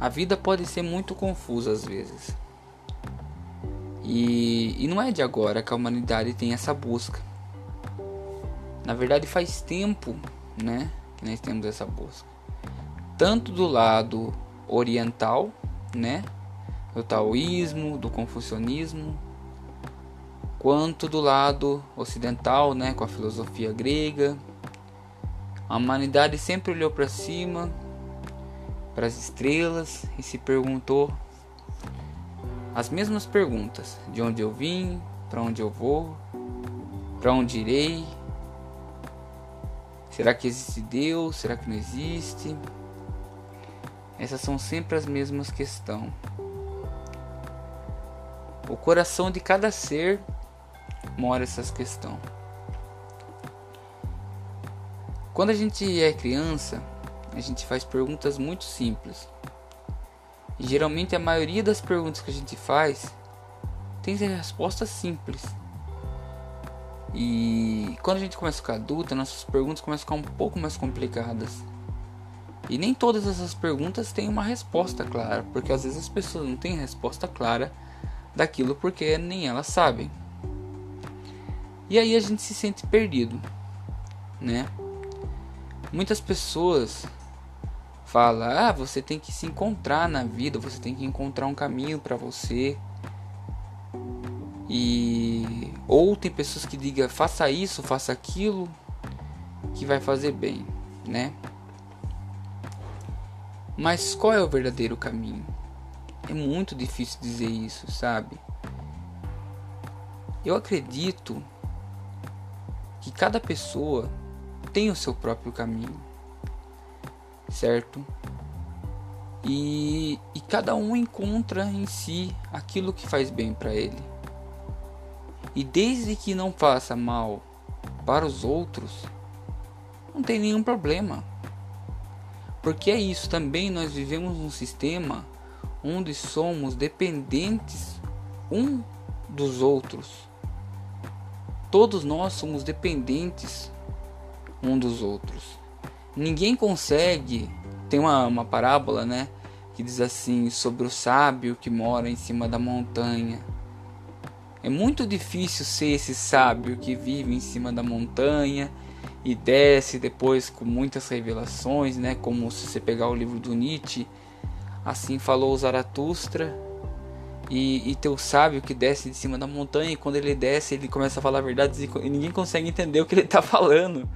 A vida pode ser muito confusa às vezes. E, e não é de agora que a humanidade tem essa busca. Na verdade, faz tempo, né, que nós temos essa busca. Tanto do lado oriental, né, do taoísmo, do confucionismo, quanto do lado ocidental, né, com a filosofia grega. A humanidade sempre olhou para cima, para as estrelas e se perguntou as mesmas perguntas: de onde eu vim, para onde eu vou, para onde irei. Será que existe Deus? Será que não existe? Essas são sempre as mesmas questões. O coração de cada ser mora essas questões. Quando a gente é criança, a gente faz perguntas muito simples. E geralmente a maioria das perguntas que a gente faz tem resposta simples. E quando a gente começa a ficar adulta, nossas perguntas começam a ficar um pouco mais complicadas. E nem todas essas perguntas têm uma resposta clara, porque às vezes as pessoas não têm resposta clara daquilo porque nem elas sabem. E aí a gente se sente perdido, né? Muitas pessoas falam: "Ah, você tem que se encontrar na vida, você tem que encontrar um caminho para você". E ou tem pessoas que digam: "Faça isso, faça aquilo que vai fazer bem", né? Mas qual é o verdadeiro caminho? É muito difícil dizer isso, sabe? Eu acredito que cada pessoa tem o seu próprio caminho, certo? E, e cada um encontra em si aquilo que faz bem para ele. E desde que não faça mal para os outros, não tem nenhum problema. Porque é isso também, nós vivemos um sistema onde somos dependentes um dos outros. Todos nós somos dependentes um dos outros. Ninguém consegue. Tem uma, uma parábola, né? Que diz assim: sobre o sábio que mora em cima da montanha. É muito difícil ser esse sábio que vive em cima da montanha e desce depois com muitas revelações, né? Como se você pegar o livro do Nietzsche, assim falou Zaratustra, e, e teu sábio que desce de cima da montanha, e quando ele desce, ele começa a falar verdades e ninguém consegue entender o que ele está falando.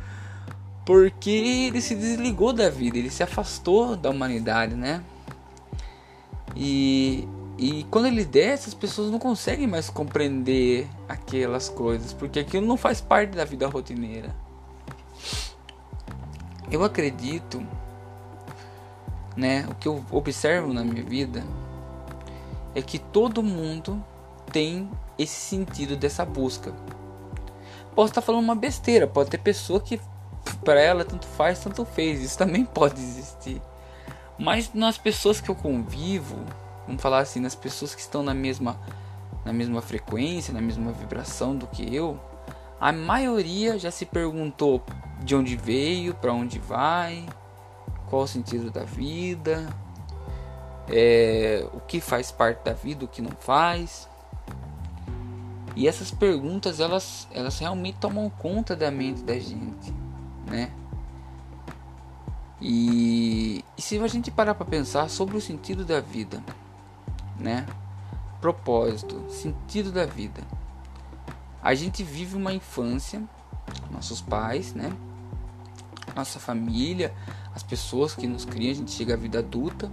Porque ele se desligou da vida, ele se afastou da humanidade, né? E, e quando ele desce, as pessoas não conseguem mais compreender aquelas coisas, porque aquilo não faz parte da vida rotineira. Eu acredito, né, o que eu observo na minha vida é que todo mundo tem esse sentido dessa busca. Posso estar falando uma besteira, pode ter pessoa que para ela tanto faz, tanto fez, isso também pode existir. Mas nas pessoas que eu convivo, vamos falar assim, nas pessoas que estão na mesma na mesma frequência, na mesma vibração do que eu, a maioria já se perguntou de onde veio, para onde vai, qual o sentido da vida, é, o que faz parte da vida, o que não faz. E essas perguntas elas, elas realmente tomam conta da mente da gente, né? E, e se a gente parar para pensar sobre o sentido da vida, né? Propósito, sentido da vida. A gente vive uma infância, nossos pais, né? Nossa família, as pessoas que nos criam, a gente chega à vida adulta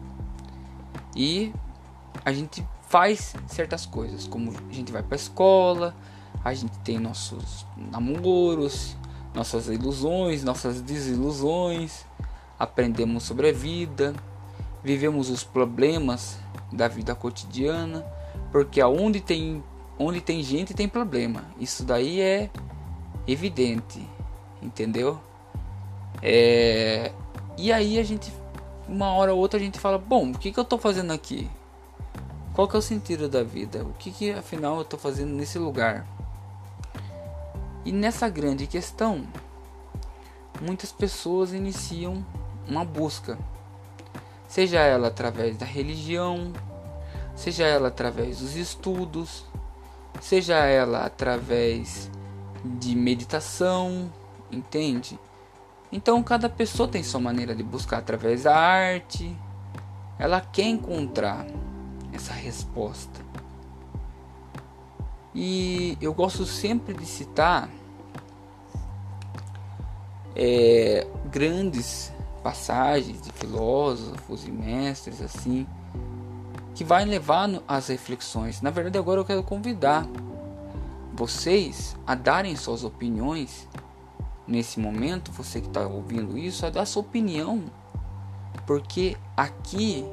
e a gente faz certas coisas, como a gente vai para a escola, a gente tem nossos namoros, nossas ilusões, nossas desilusões, aprendemos sobre a vida, vivemos os problemas da vida cotidiana, porque aonde tem onde tem gente tem problema. Isso daí é evidente, entendeu? É... E aí a gente, uma hora ou outra a gente fala, bom, o que, que eu estou fazendo aqui? Qual que é o sentido da vida? O que, que afinal eu estou fazendo nesse lugar? E nessa grande questão, muitas pessoas iniciam uma busca, seja ela através da religião, seja ela através dos estudos, seja ela através de meditação, entende? Então cada pessoa tem sua maneira de buscar através da arte. Ela quer encontrar essa resposta. E eu gosto sempre de citar é, grandes passagens de filósofos e mestres assim que vai levar às reflexões. Na verdade, agora eu quero convidar vocês a darem suas opiniões nesse momento, você que está ouvindo isso, a dar sua opinião, porque aqui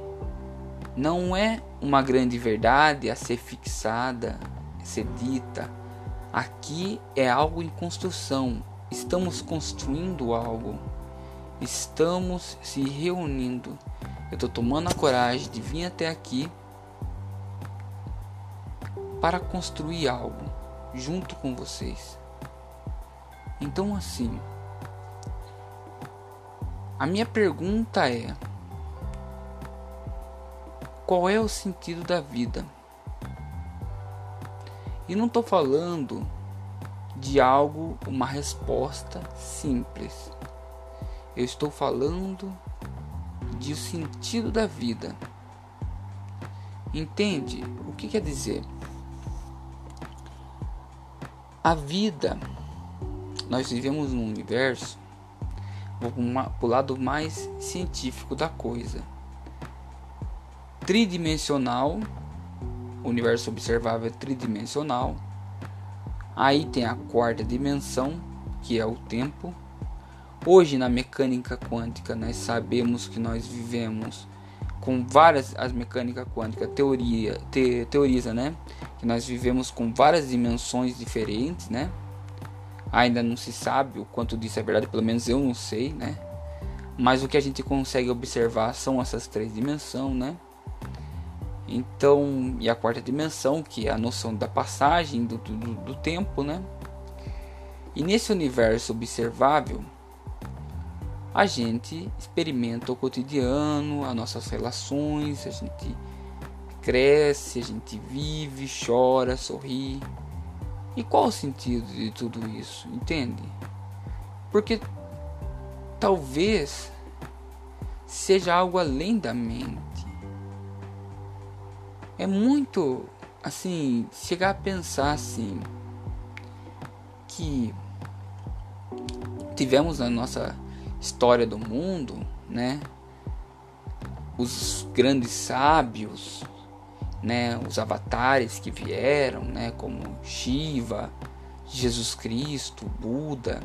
não é uma grande verdade a ser fixada, ser dita. Aqui é algo em construção. Estamos construindo algo. Estamos se reunindo. Eu estou tomando a coragem de vir até aqui para construir algo junto com vocês. Então, assim, a minha pergunta é: qual é o sentido da vida? E não estou falando de algo, uma resposta simples. Eu estou falando de o sentido da vida. Entende? O que quer dizer? A vida nós vivemos num universo, vou para o lado mais científico da coisa, tridimensional, universo observável tridimensional. Aí tem a quarta dimensão, que é o tempo. Hoje na mecânica quântica nós sabemos que nós vivemos com várias as mecânica quântica teoria te, teoriza, né, que nós vivemos com várias dimensões diferentes, né? Ainda não se sabe o quanto disso é verdade, pelo menos eu não sei, né? Mas o que a gente consegue observar são essas três dimensões, né? Então, e a quarta dimensão, que é a noção da passagem do, do, do tempo, né? E nesse universo observável, a gente experimenta o cotidiano, as nossas relações, a gente cresce, a gente vive, chora, sorri, e qual o sentido de tudo isso? Entende? Porque talvez seja algo além da mente. É muito assim, chegar a pensar assim que tivemos na nossa história do mundo, né? Os grandes sábios, né, os avatares que vieram, né, como Shiva, Jesus Cristo, Buda,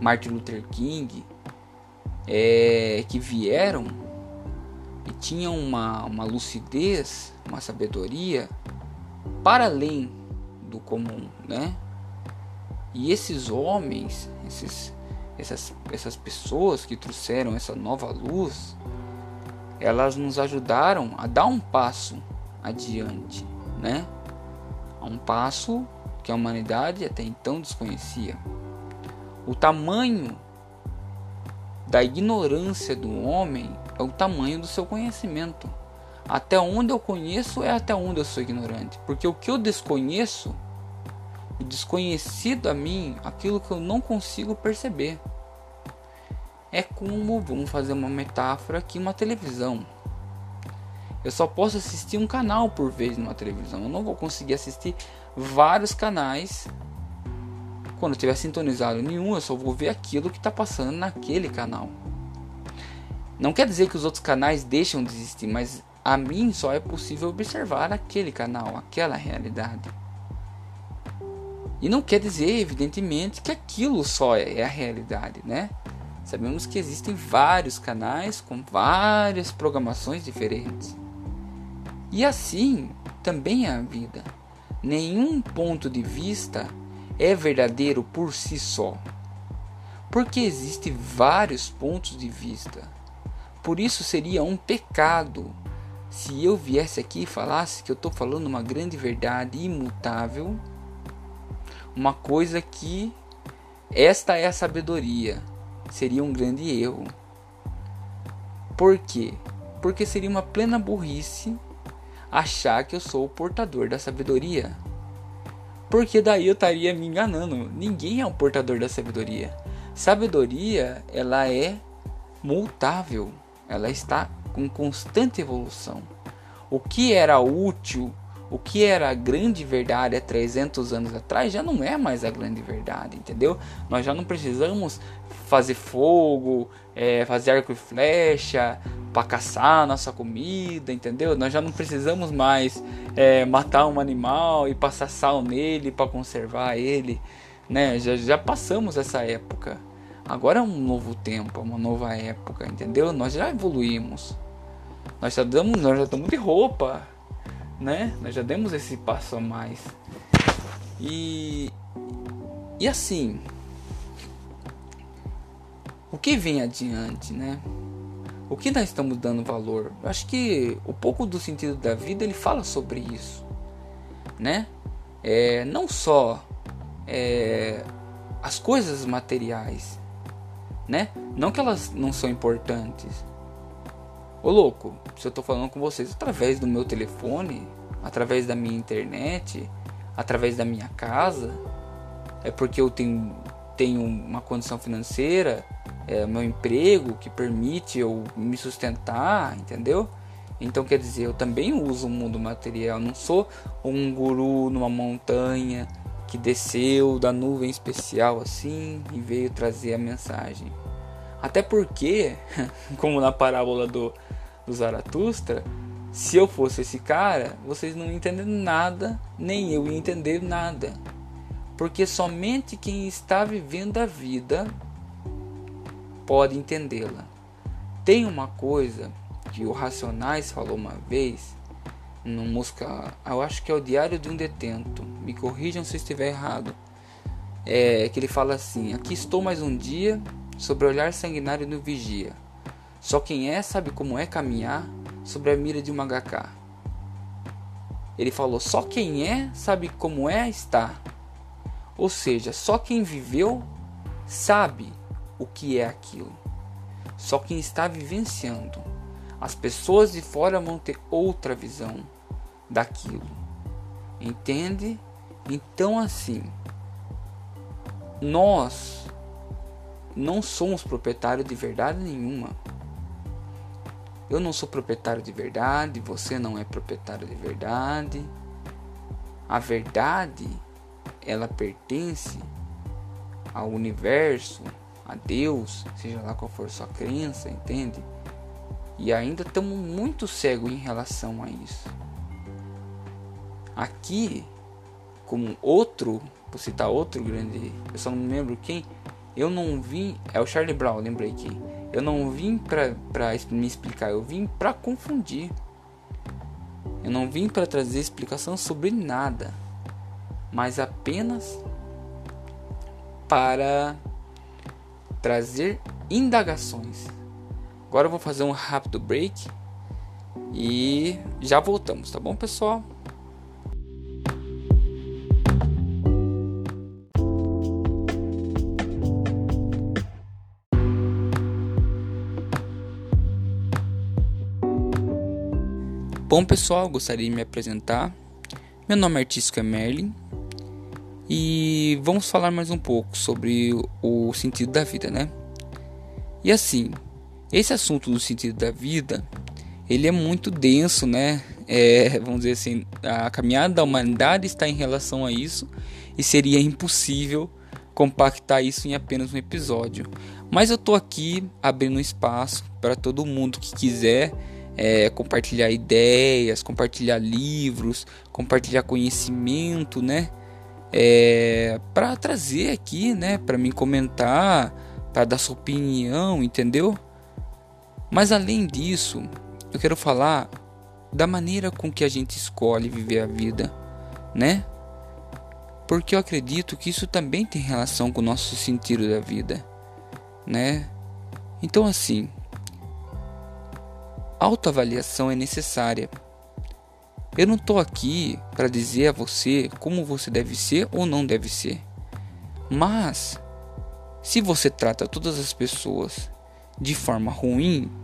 Martin Luther King, é, que vieram e tinham uma, uma lucidez, uma sabedoria para além do comum, né? E esses homens, esses, essas, essas pessoas que trouxeram essa nova luz, elas nos ajudaram a dar um passo adiante, né? Um passo que a humanidade até então desconhecia. O tamanho da ignorância do homem é o tamanho do seu conhecimento. Até onde eu conheço é até onde eu sou ignorante, porque o que eu desconheço, o desconhecido a mim, aquilo que eu não consigo perceber. É como, vamos fazer uma metáfora aqui, uma televisão. Eu só posso assistir um canal por vez numa televisão. Eu não vou conseguir assistir vários canais. Quando eu tiver sintonizado nenhum, eu só vou ver aquilo que está passando naquele canal. Não quer dizer que os outros canais deixam de existir, mas a mim só é possível observar aquele canal, aquela realidade. E não quer dizer, evidentemente, que aquilo só é a realidade, né? Sabemos que existem vários canais com várias programações diferentes. E assim também é a vida. Nenhum ponto de vista é verdadeiro por si só. Porque existem vários pontos de vista. Por isso seria um pecado se eu viesse aqui e falasse que eu estou falando uma grande verdade imutável, uma coisa que esta é a sabedoria. Seria um grande erro. Por quê? porque seria uma plena burrice achar que eu sou o portador da sabedoria. Porque daí eu estaria me enganando. Ninguém é um portador da sabedoria. Sabedoria, ela é mutável. Ela está com constante evolução. O que era útil o que era a grande verdade há 300 anos atrás já não é mais a grande verdade, entendeu? Nós já não precisamos fazer fogo, é, fazer arco e flecha para caçar nossa comida, entendeu? Nós já não precisamos mais é, matar um animal e passar sal nele para conservar ele, né? Já, já passamos essa época. Agora é um novo tempo, uma nova época, entendeu? Nós já evoluímos. Nós já damos, nós já estamos de roupa, né? Nós já demos esse passo a mais. E e assim, o que vem adiante, né? O que nós estamos dando valor? Eu acho que o pouco do sentido da vida ele fala sobre isso, né? É, não só é, as coisas materiais, né? Não que elas não são importantes, Ô louco, se eu tô falando com vocês através do meu telefone, através da minha internet, através da minha casa, é porque eu tenho, tenho uma condição financeira, é meu emprego que permite eu me sustentar, entendeu? Então quer dizer, eu também uso o mundo material, não sou um guru numa montanha que desceu da nuvem especial assim e veio trazer a mensagem. Até porque, como na parábola do do Zaratustra, se eu fosse esse cara, vocês não entendem nada, nem eu ia entender nada. Porque somente quem está vivendo a vida pode entendê-la. Tem uma coisa que o Racionais falou uma vez, no música, eu acho que é o Diário de um Detento, me corrijam se estiver errado. É que ele fala assim: Aqui estou mais um dia, sobre o olhar sanguinário do vigia. Só quem é sabe como é caminhar sobre a mira de uma HK. Ele falou: só quem é sabe como é estar. Ou seja, só quem viveu sabe o que é aquilo. Só quem está vivenciando. As pessoas de fora vão ter outra visão daquilo. Entende? Então, assim, nós não somos proprietários de verdade nenhuma. Eu não sou proprietário de verdade, você não é proprietário de verdade. A verdade, ela pertence ao universo, a Deus, seja lá qual for sua crença, entende? E ainda estamos muito cegos em relação a isso. Aqui, como outro, vou citar outro grande, eu só não lembro quem, eu não vi, é o Charlie Brown, lembrei que eu não vim pra me explicar, eu vim pra confundir. Eu não vim para trazer explicação sobre nada, mas apenas para trazer indagações. Agora eu vou fazer um rápido break e já voltamos, tá bom, pessoal? Bom pessoal, gostaria de me apresentar. Meu nome artístico é Merlin e vamos falar mais um pouco sobre o sentido da vida, né? E assim, esse assunto do sentido da vida, ele é muito denso, né? É, vamos dizer assim, a caminhada da humanidade está em relação a isso e seria impossível compactar isso em apenas um episódio. Mas eu tô aqui abrindo espaço para todo mundo que quiser é, compartilhar ideias, compartilhar livros, compartilhar conhecimento, né? É, para trazer aqui, né? Para me comentar, para dar sua opinião, entendeu? Mas além disso, eu quero falar da maneira com que a gente escolhe viver a vida, né? Porque eu acredito que isso também tem relação com o nosso sentido da vida, né? Então assim, autoavaliação é necessária. Eu não estou aqui para dizer a você como você deve ser ou não deve ser. Mas, se você trata todas as pessoas de forma ruim,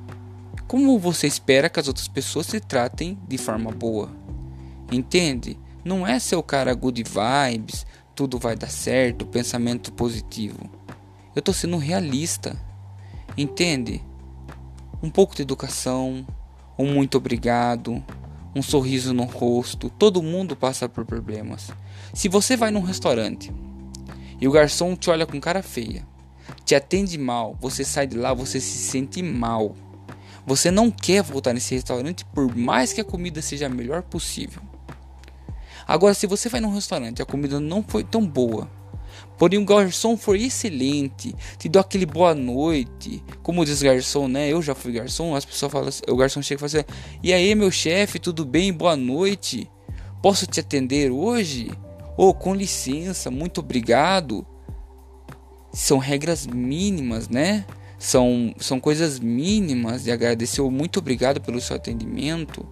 como você espera que as outras pessoas se tratem de forma boa? Entende? Não é seu cara good vibes, tudo vai dar certo, pensamento positivo. Eu tô sendo realista. Entende? Um pouco de educação, um muito obrigado, um sorriso no rosto. Todo mundo passa por problemas. Se você vai num restaurante e o garçom te olha com cara feia, te atende mal, você sai de lá, você se sente mal. Você não quer voltar nesse restaurante por mais que a comida seja a melhor possível. Agora, se você vai num restaurante e a comida não foi tão boa, porém o garçom foi excelente, te deu aquele boa noite, como diz garçom, né? Eu já fui garçom, as pessoas falam, o garçom chega e fala assim: "E aí, meu chefe, tudo bem? Boa noite. Posso te atender hoje?" Ou oh, com licença, muito obrigado. São regras mínimas, né? São, são coisas mínimas de agradecer. Muito obrigado pelo seu atendimento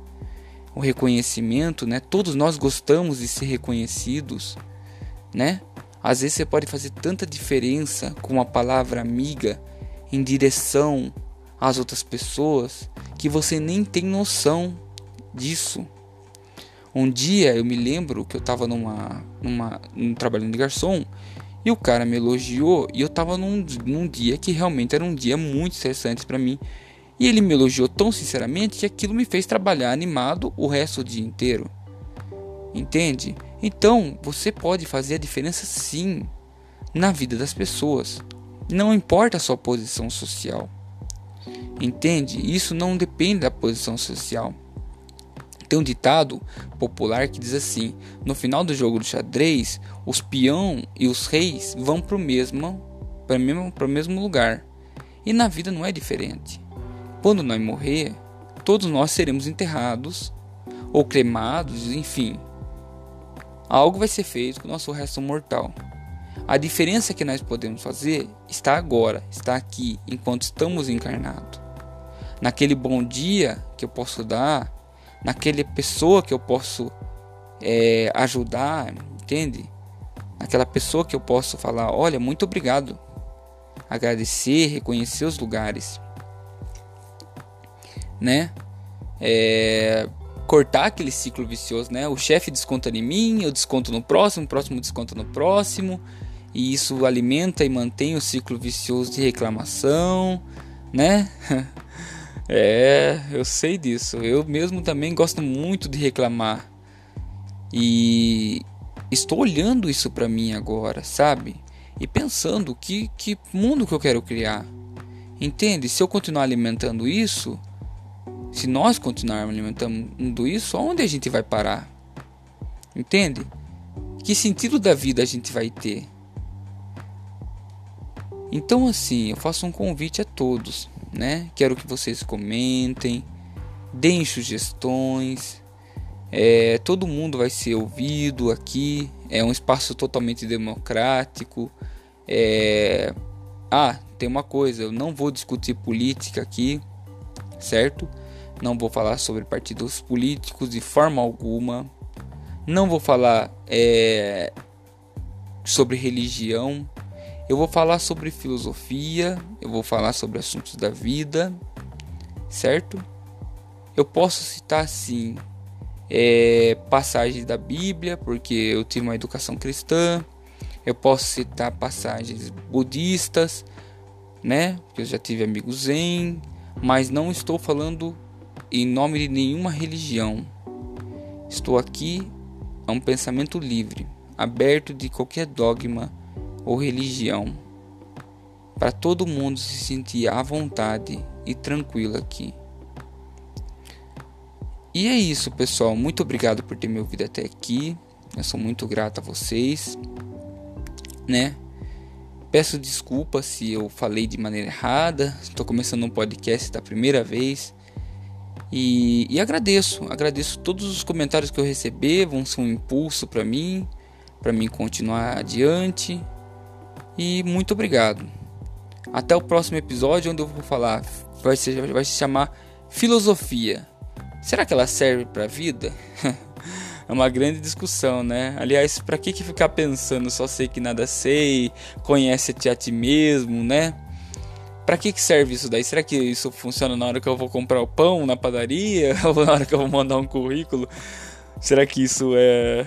o reconhecimento, né? Todos nós gostamos de ser reconhecidos, né? Às vezes você pode fazer tanta diferença com uma palavra amiga em direção às outras pessoas que você nem tem noção disso. Um dia eu me lembro que eu estava numa, numa, num trabalhando de garçom e o cara me elogiou e eu estava num, num dia que realmente era um dia muito estressante para mim e ele me elogiou tão sinceramente que aquilo me fez trabalhar animado o resto do dia inteiro. Entende? Então, você pode fazer a diferença sim na vida das pessoas. Não importa a sua posição social. Entende? Isso não depende da posição social. Tem um ditado popular que diz assim: no final do jogo do xadrez, os peão e os reis vão para o mesmo, para o mesmo, mesmo lugar. E na vida não é diferente. Quando nós morrer, todos nós seremos enterrados ou cremados, enfim. Algo vai ser feito com o nosso resto mortal. A diferença que nós podemos fazer está agora, está aqui, enquanto estamos encarnados. Naquele bom dia que eu posso dar, naquela pessoa que eu posso é, ajudar, entende? Naquela pessoa que eu posso falar: olha, muito obrigado. Agradecer, reconhecer os lugares né? É, cortar aquele ciclo vicioso, né? O chefe desconta em mim, eu desconto no próximo, o próximo desconta no próximo, e isso alimenta e mantém o ciclo vicioso de reclamação, né? é, eu sei disso. Eu mesmo também gosto muito de reclamar. E estou olhando isso para mim agora, sabe? E pensando que que mundo que eu quero criar. Entende? Se eu continuar alimentando isso, se nós continuarmos alimentando isso, aonde a gente vai parar? Entende? Que sentido da vida a gente vai ter? Então assim, eu faço um convite a todos, né? Quero que vocês comentem, deem sugestões. É, todo mundo vai ser ouvido aqui. É um espaço totalmente democrático. É... Ah, tem uma coisa, eu não vou discutir política aqui, certo? Não vou falar sobre partidos políticos de forma alguma. Não vou falar é, sobre religião. Eu vou falar sobre filosofia. Eu vou falar sobre assuntos da vida. Certo? Eu posso citar sim é, passagens da Bíblia, porque eu tive uma educação cristã. Eu posso citar passagens budistas, né? Porque eu já tive amigos zen, mas não estou falando em nome de nenhuma religião. Estou aqui a um pensamento livre, aberto de qualquer dogma ou religião, para todo mundo se sentir à vontade e tranquilo aqui. E é isso, pessoal. Muito obrigado por ter me ouvido até aqui. Eu sou muito grato a vocês, né? Peço desculpa se eu falei de maneira errada. Estou começando um podcast da primeira vez. E, e agradeço, agradeço todos os comentários que eu receber, vão ser um impulso para mim, para mim continuar adiante. E muito obrigado. Até o próximo episódio onde eu vou falar, vai, ser, vai se chamar filosofia. Será que ela serve para a vida? é uma grande discussão, né? Aliás, para que, que ficar pensando só sei que nada sei, conhece-te a ti mesmo, né? Para que, que serve isso daí? Será que isso funciona na hora que eu vou comprar o pão na padaria? Ou na hora que eu vou mandar um currículo? Será que isso é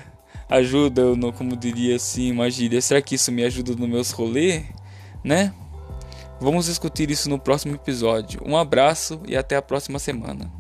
ajuda, no, como diria assim, uma gíria? Será que isso me ajuda nos meus rolês? Né? Vamos discutir isso no próximo episódio. Um abraço e até a próxima semana.